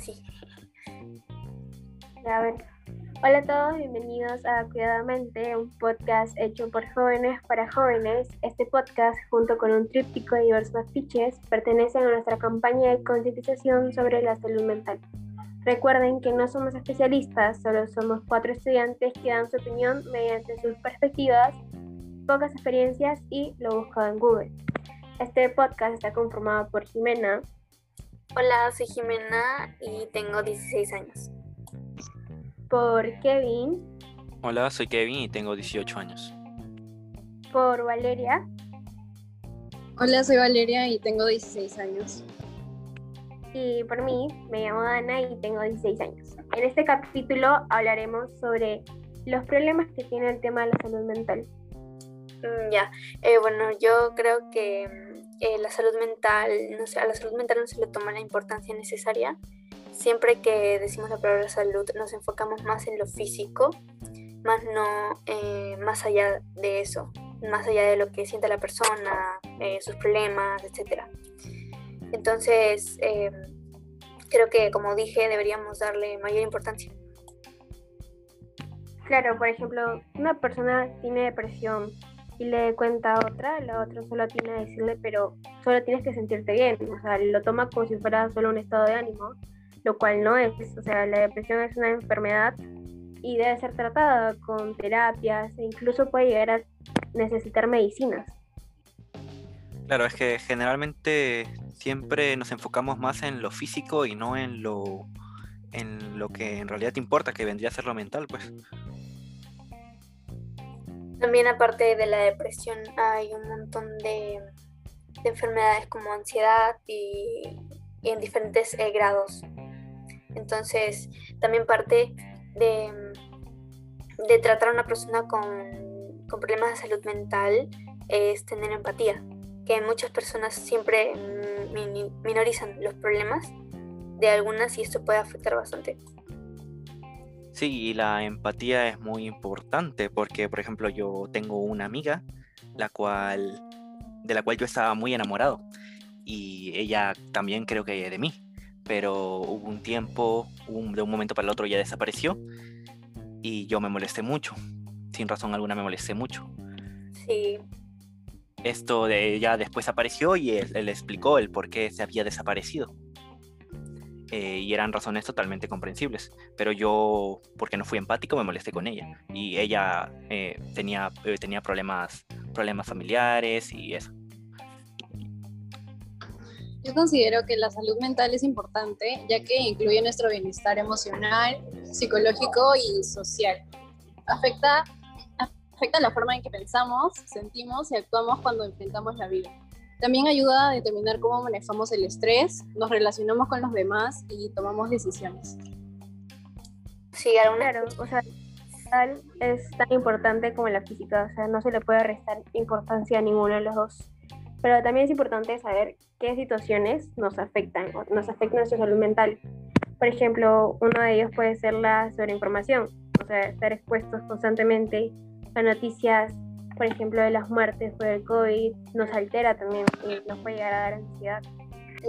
sí. A ver. Hola a todos, bienvenidos a Cuidadamente, un podcast hecho por jóvenes para jóvenes. Este podcast, junto con un tríptico de diversos afiches, pertenecen a nuestra campaña de concientización sobre la salud mental. Recuerden que no somos especialistas, solo somos cuatro estudiantes que dan su opinión mediante sus perspectivas, pocas experiencias y lo buscado en Google. Este podcast está conformado por Jimena. Hola, soy Jimena y tengo 16 años. Por Kevin. Hola, soy Kevin y tengo 18 años. Por Valeria. Hola, soy Valeria y tengo 16 años. Y por mí, me llamo Ana y tengo 16 años. En este capítulo hablaremos sobre los problemas que tiene el tema de la salud mental. Mm, ya, eh, bueno, yo creo que eh, la salud mental, no a la salud mental no se le toma la importancia necesaria. Siempre que decimos la palabra salud nos enfocamos más en lo físico, más no eh, más allá de eso, más allá de lo que siente la persona, sus problemas, etc. Entonces, creo que como dije, deberíamos darle mayor importancia. Claro, por ejemplo, una persona tiene depresión y le cuenta a otra, la otra solo tiene que decirle, pero solo tienes que sentirte bien, o sea, lo toma como si fuera solo un estado de ánimo, lo cual no es, o sea, la depresión es una enfermedad y debe ser tratada con terapias e incluso puede llegar a necesitar medicinas. Claro, es que generalmente siempre nos enfocamos más en lo físico y no en lo en lo que en realidad te importa, que vendría a ser lo mental, pues. También aparte de la depresión hay un montón de, enfermedades como ansiedad y, en diferentes eh, grados. Entonces, también parte de, de tratar a una persona con, con, problemas de salud mental es tener empatía, que muchas personas siempre minorizan los problemas de algunas y esto puede afectar bastante. Sí, y la empatía es muy importante porque, por ejemplo, yo tengo una amiga la cual, de la cual yo estaba muy enamorado y ella también creo que de mí, pero hubo un tiempo, de un momento para el otro ya desapareció y yo me molesté mucho, sin razón alguna me molesté mucho. Sí. Esto de ella después apareció y él, él explicó el por qué se había desaparecido. Eh, y eran razones totalmente comprensibles. Pero yo, porque no fui empático, me molesté con ella. Y ella eh, tenía, eh, tenía problemas, problemas familiares y eso. Yo considero que la salud mental es importante, ya que incluye nuestro bienestar emocional, psicológico y social. Afecta, afecta la forma en que pensamos, sentimos y actuamos cuando enfrentamos la vida. También ayuda a determinar cómo manejamos el estrés, nos relacionamos con los demás y tomamos decisiones. Sí, claro, o sea, es tan importante como la física, o sea, no se le puede restar importancia a ninguno de los dos. Pero también es importante saber qué situaciones nos afectan, nos afectan nuestra salud mental. Por ejemplo, uno de ellos puede ser la sobreinformación, o sea, estar expuestos constantemente a noticias por ejemplo, de las muertes por el COVID, nos altera también y nos puede llegar a dar ansiedad.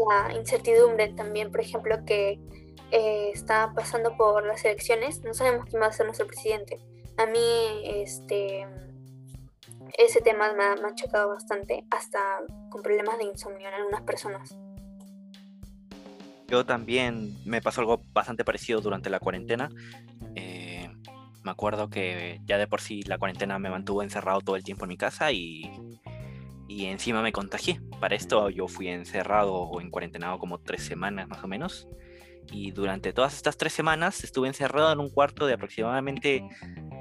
La incertidumbre también, por ejemplo, que eh, está pasando por las elecciones, no sabemos quién va a ser nuestro presidente. A mí, este, ese tema me ha, me ha chocado bastante, hasta con problemas de insomnio en algunas personas. Yo también me pasó algo bastante parecido durante la cuarentena. Eh, me acuerdo que ya de por sí la cuarentena me mantuvo encerrado todo el tiempo en mi casa y, y encima me contagié. Para esto yo fui encerrado o en cuarentenado como tres semanas más o menos. Y durante todas estas tres semanas estuve encerrado en un cuarto de aproximadamente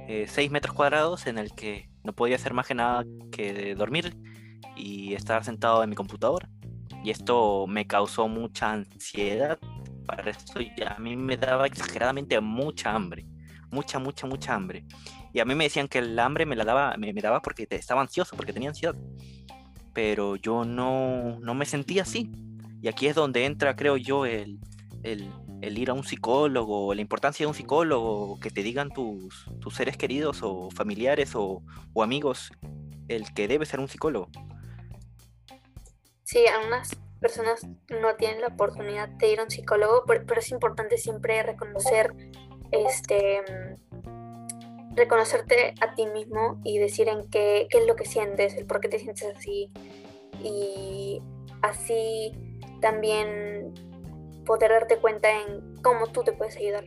eh, seis metros cuadrados en el que no podía hacer más que nada que dormir y estar sentado en mi computadora. Y esto me causó mucha ansiedad. Para esto ya a mí me daba exageradamente mucha hambre mucha, mucha, mucha hambre. Y a mí me decían que el hambre me la daba, me, daba porque estaba ansioso, porque tenía ansiedad. Pero yo no, no me sentía así. Y aquí es donde entra, creo yo, el, el, ir a un psicólogo, la importancia de un psicólogo, que te digan tus, tus seres queridos o familiares o, amigos, el que debe ser un psicólogo. Sí, además, personas no tienen la oportunidad de ir a un psicólogo, pero, es importante siempre reconocer, este, reconocerte a ti mismo y decir en qué, qué es lo que sientes, el por qué te sientes así y así también poder darte cuenta en cómo tú te puedes ayudar.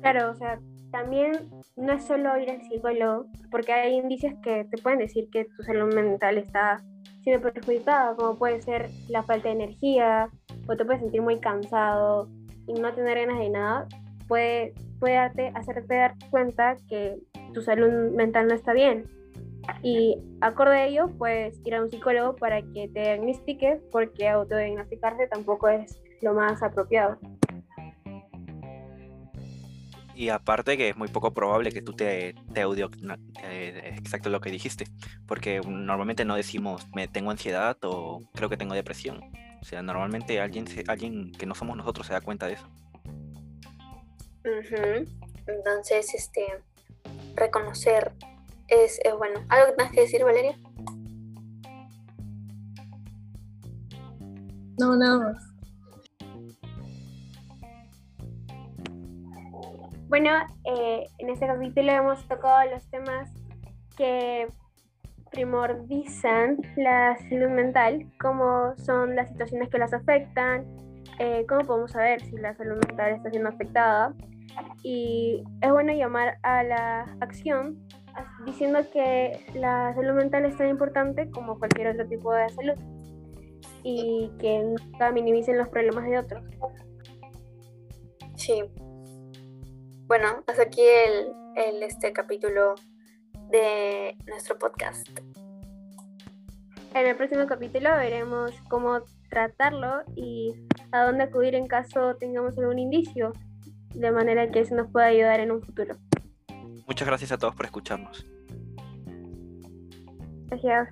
Claro, o sea, también no es solo ir al psicólogo, porque hay indicios que te pueden decir que tu salud mental está siendo perjudicada, como puede ser la falta de energía, o te puedes sentir muy cansado y no tener ganas de nada, puede, puede darte, hacerte dar cuenta que tu salud mental no está bien. Y acorde a ello, puedes ir a un psicólogo para que te diagnostique, porque autodiagnosticarse tampoco es lo más apropiado. Y aparte que es muy poco probable que tú te, te audio eh, exacto lo que dijiste, porque normalmente no decimos me tengo ansiedad o creo que tengo depresión. O sea, normalmente alguien, alguien que no somos nosotros se da cuenta de eso. Entonces, este, reconocer es, bueno. ¿Algo más que decir, Valeria? No, nada más. Bueno, eh, en este capítulo hemos tocado los temas que primordizan la salud mental, como son las situaciones que las afectan, eh, cómo podemos saber si la salud mental está siendo afectada. Y es bueno llamar a la acción diciendo que la salud mental es tan importante como cualquier otro tipo de salud y que nunca minimicen los problemas de otros. Sí. Bueno, hasta aquí el, el este capítulo de nuestro podcast. En el próximo capítulo veremos cómo tratarlo y a dónde acudir en caso tengamos algún indicio, de manera que eso nos pueda ayudar en un futuro. Muchas gracias a todos por escucharnos. Gracias.